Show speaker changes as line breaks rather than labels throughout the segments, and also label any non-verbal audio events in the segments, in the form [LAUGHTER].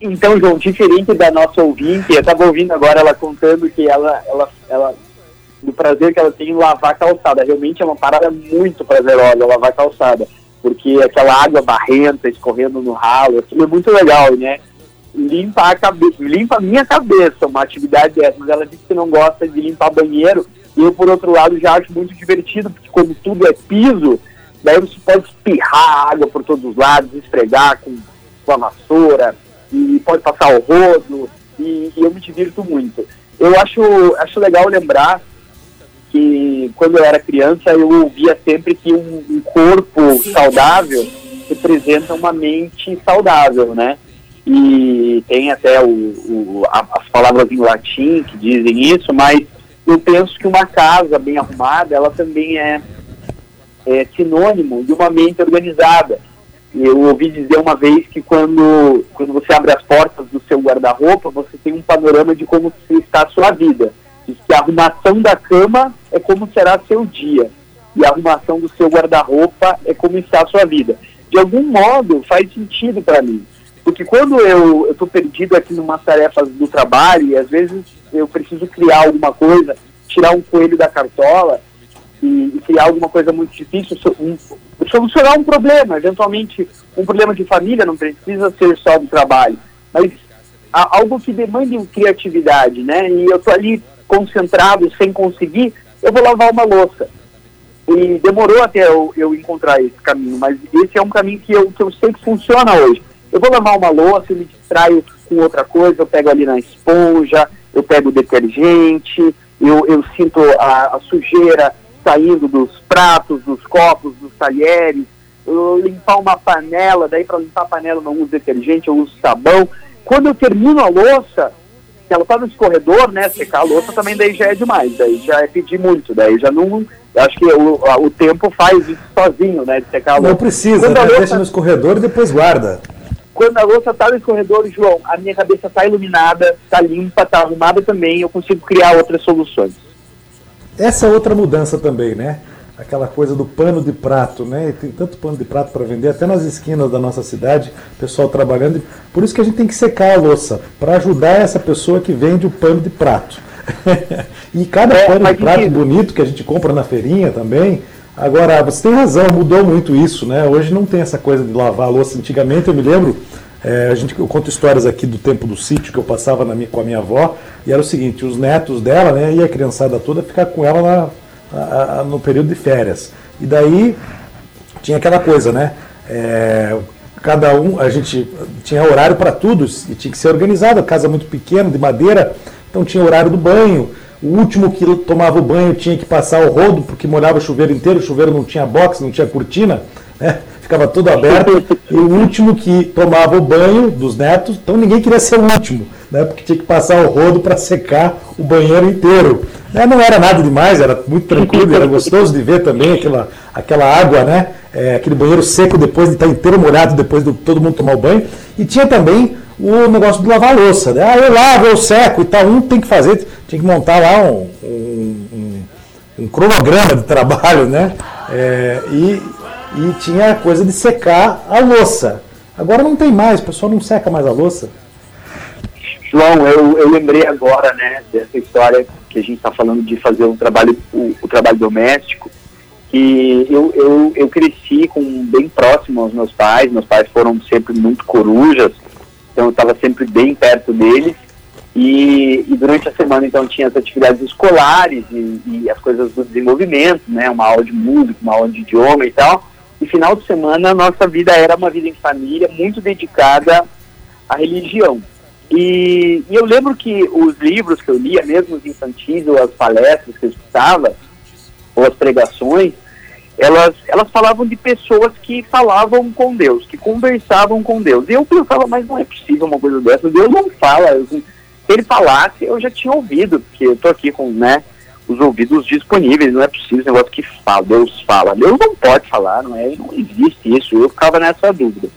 Então, João, diferente da nossa ouvinte, eu estava ouvindo agora ela contando que ela, ela, ela, do prazer que ela tem em lavar calçada. Realmente é uma parada muito prazerosa lavar calçada, porque aquela água barrenta escorrendo no ralo, aquilo é muito legal, né? Limpa a cabeça, limpa a minha cabeça, uma atividade dessa, mas ela disse que não gosta de limpar banheiro, e eu, por outro lado, já acho muito divertido, porque como tudo é piso, daí você pode espirrar água por todos os lados, esfregar com, com a vassoura, e pode passar o rodo, e, e, eu me divirto muito. Eu acho, acho legal lembrar que quando eu era criança eu ouvia sempre que um, um corpo saudável representa uma mente saudável, né? E tem até o, o, as palavras em latim que dizem isso, mas eu penso que uma casa bem arrumada, ela também é, é sinônimo de uma mente organizada. Eu ouvi dizer uma vez que quando, quando você abre as portas do seu guarda-roupa, você tem um panorama de como está a sua vida. Diz que a arrumação da cama é como será seu dia. E a arrumação do seu guarda-roupa é como está a sua vida. De algum modo, faz sentido para mim. Porque quando eu estou perdido aqui numa tarefa do trabalho, e às vezes eu preciso criar alguma coisa, tirar um coelho da cartola, e, criar alguma coisa muito difícil, um, solucionar um problema, eventualmente um problema de família, não precisa ser só do trabalho, mas algo que demande criatividade, né? E eu tô ali concentrado, sem conseguir, eu vou lavar uma louça. E demorou até eu, eu encontrar esse caminho, mas esse é um caminho que eu, que eu sei que funciona hoje. Eu vou lavar uma louça, eu me distraio com outra coisa, eu pego ali na esponja, eu pego detergente, eu, eu sinto a, a sujeira saindo dos pratos, dos copos, dos talheres, limpar uma panela, daí para limpar a panela eu não uso detergente, eu uso sabão. Quando eu termino a louça, se ela está no escorredor, né, secar a louça também daí já é demais, daí já é pedir muito, daí já não, acho que o, o tempo faz isso sozinho, né, de secar a louça.
Não precisa, né, louça, deixa no escorredor e depois guarda.
Quando a louça está no escorredor, João, a minha cabeça está iluminada, está limpa, está arrumada também, eu consigo criar outras soluções.
Essa é outra mudança também, né? Aquela coisa do pano de prato, né? Tem tanto pano de prato para vender, até nas esquinas da nossa cidade, pessoal trabalhando. Por isso que a gente tem que secar a louça, para ajudar essa pessoa que vende o pano de prato. [LAUGHS] e cada é, pano de prato bonito que a gente compra na feirinha também. Agora, você tem razão, mudou muito isso, né? Hoje não tem essa coisa de lavar a louça. Antigamente, eu me lembro, é, a gente, eu conto histórias aqui do tempo do sítio que eu passava minha, com a minha avó, e era o seguinte, os netos dela, né, e a criançada toda ficar com ela na, a, a, no período de férias. E daí tinha aquela coisa, né? É, cada um, a gente tinha horário para tudo, e tinha que ser organizado, casa muito pequena, de madeira, então tinha horário do banho. O último que tomava o banho tinha que passar o rodo, porque molhava o chuveiro inteiro, o chuveiro não tinha box, não tinha cortina, né? Ficava tudo aberto. E o último que tomava o banho dos netos, então ninguém queria ser o último, né? porque tinha que passar o rodo para secar o banheiro inteiro. Né? Não era nada demais, era muito tranquilo, era gostoso de ver também aquela, aquela água, né? É, aquele banheiro seco depois de estar inteiro molhado, depois de todo mundo tomar o banho. E tinha também o negócio de lavar louça. Né? Ah, eu lavo, eu seco e tal. Um tem que fazer, tinha que montar lá um, um, um, um cronograma de trabalho, né? É, e, e tinha a coisa de secar a louça. Agora não tem mais, o pessoal não seca mais a louça.
João, eu, eu lembrei agora, né, dessa história que a gente está falando de fazer um trabalho, o, o, trabalho doméstico, que eu, eu, eu cresci com bem próximo aos meus pais, meus pais foram sempre muito corujas, então eu estava sempre bem perto deles, e, e, durante a semana, então, tinha as atividades escolares e, e, as coisas do desenvolvimento, né? Uma aula de música, uma aula de idioma e tal. Final de semana, a nossa vida era uma vida em família, muito dedicada à religião. E, e, eu lembro que os livros que eu lia, mesmo os infantis ou as palestras que eu escutava, ou as pregações, elas, elas falavam de pessoas que falavam com Deus, que conversavam com Deus. E eu pensava, mas não é possível uma coisa dessa, Deus não fala. Eu, se ele falasse, eu já tinha ouvido, porque eu estou aqui com, né, os ouvidos disponíveis, não é possível esse negócio que fala, Deus fala. Deus não pode falar, não é? Não existe isso. Eu ficava nessa dúvida.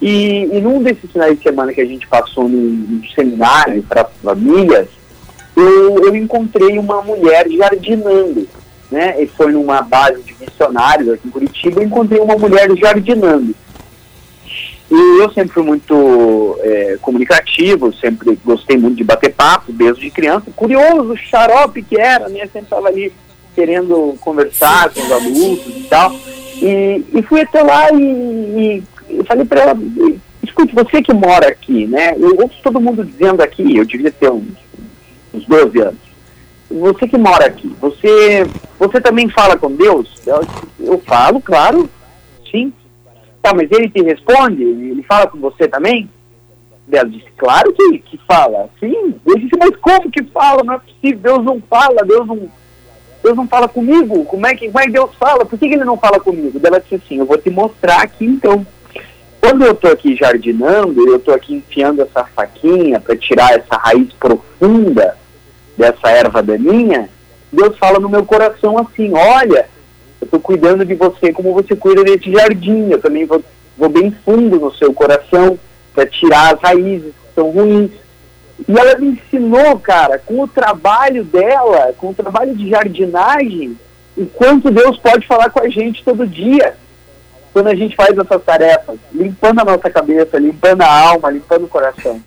E, e num desses finais de semana que a gente passou num, num seminário para famílias, eu, eu encontrei uma mulher jardinando. Né? E foi numa base de missionários aqui em Curitiba, eu encontrei uma mulher jardinando. E eu sempre fui muito é, comunicativo, sempre gostei muito de bater papo, desde criança, curioso, xarope que era, né? Sempre estava ali querendo conversar com os adultos e tal. E, e fui até lá e, e falei para ela, escute, você que mora aqui, né? Eu ouço todo mundo dizendo aqui, eu devia ter uns, uns 12 anos. Você que mora aqui, você, você também fala com Deus? Eu, eu falo, claro, sim. Tá, mas ele te responde? Ele fala com você também? Ela disse, claro que, que fala. Sim, eu disse, mas como que fala? Não é possível, Deus não fala, Deus não, Deus não fala comigo. Como é que, como é que Deus fala? Por que, que ele não fala comigo? Ela disse assim, eu vou te mostrar aqui então. Quando eu estou aqui jardinando, eu estou aqui enfiando essa faquinha para tirar essa raiz profunda dessa erva daninha, Deus fala no meu coração assim, olha, eu estou cuidando de você como você cuida desse jardim, eu também vou, vou bem fundo no seu coração para tirar as raízes que são ruins. E ela me ensinou, cara, com o trabalho dela, com o trabalho de jardinagem, o quanto Deus pode falar com a gente todo dia quando a gente faz essas tarefas, limpando a nossa cabeça, limpando a alma, limpando o coração.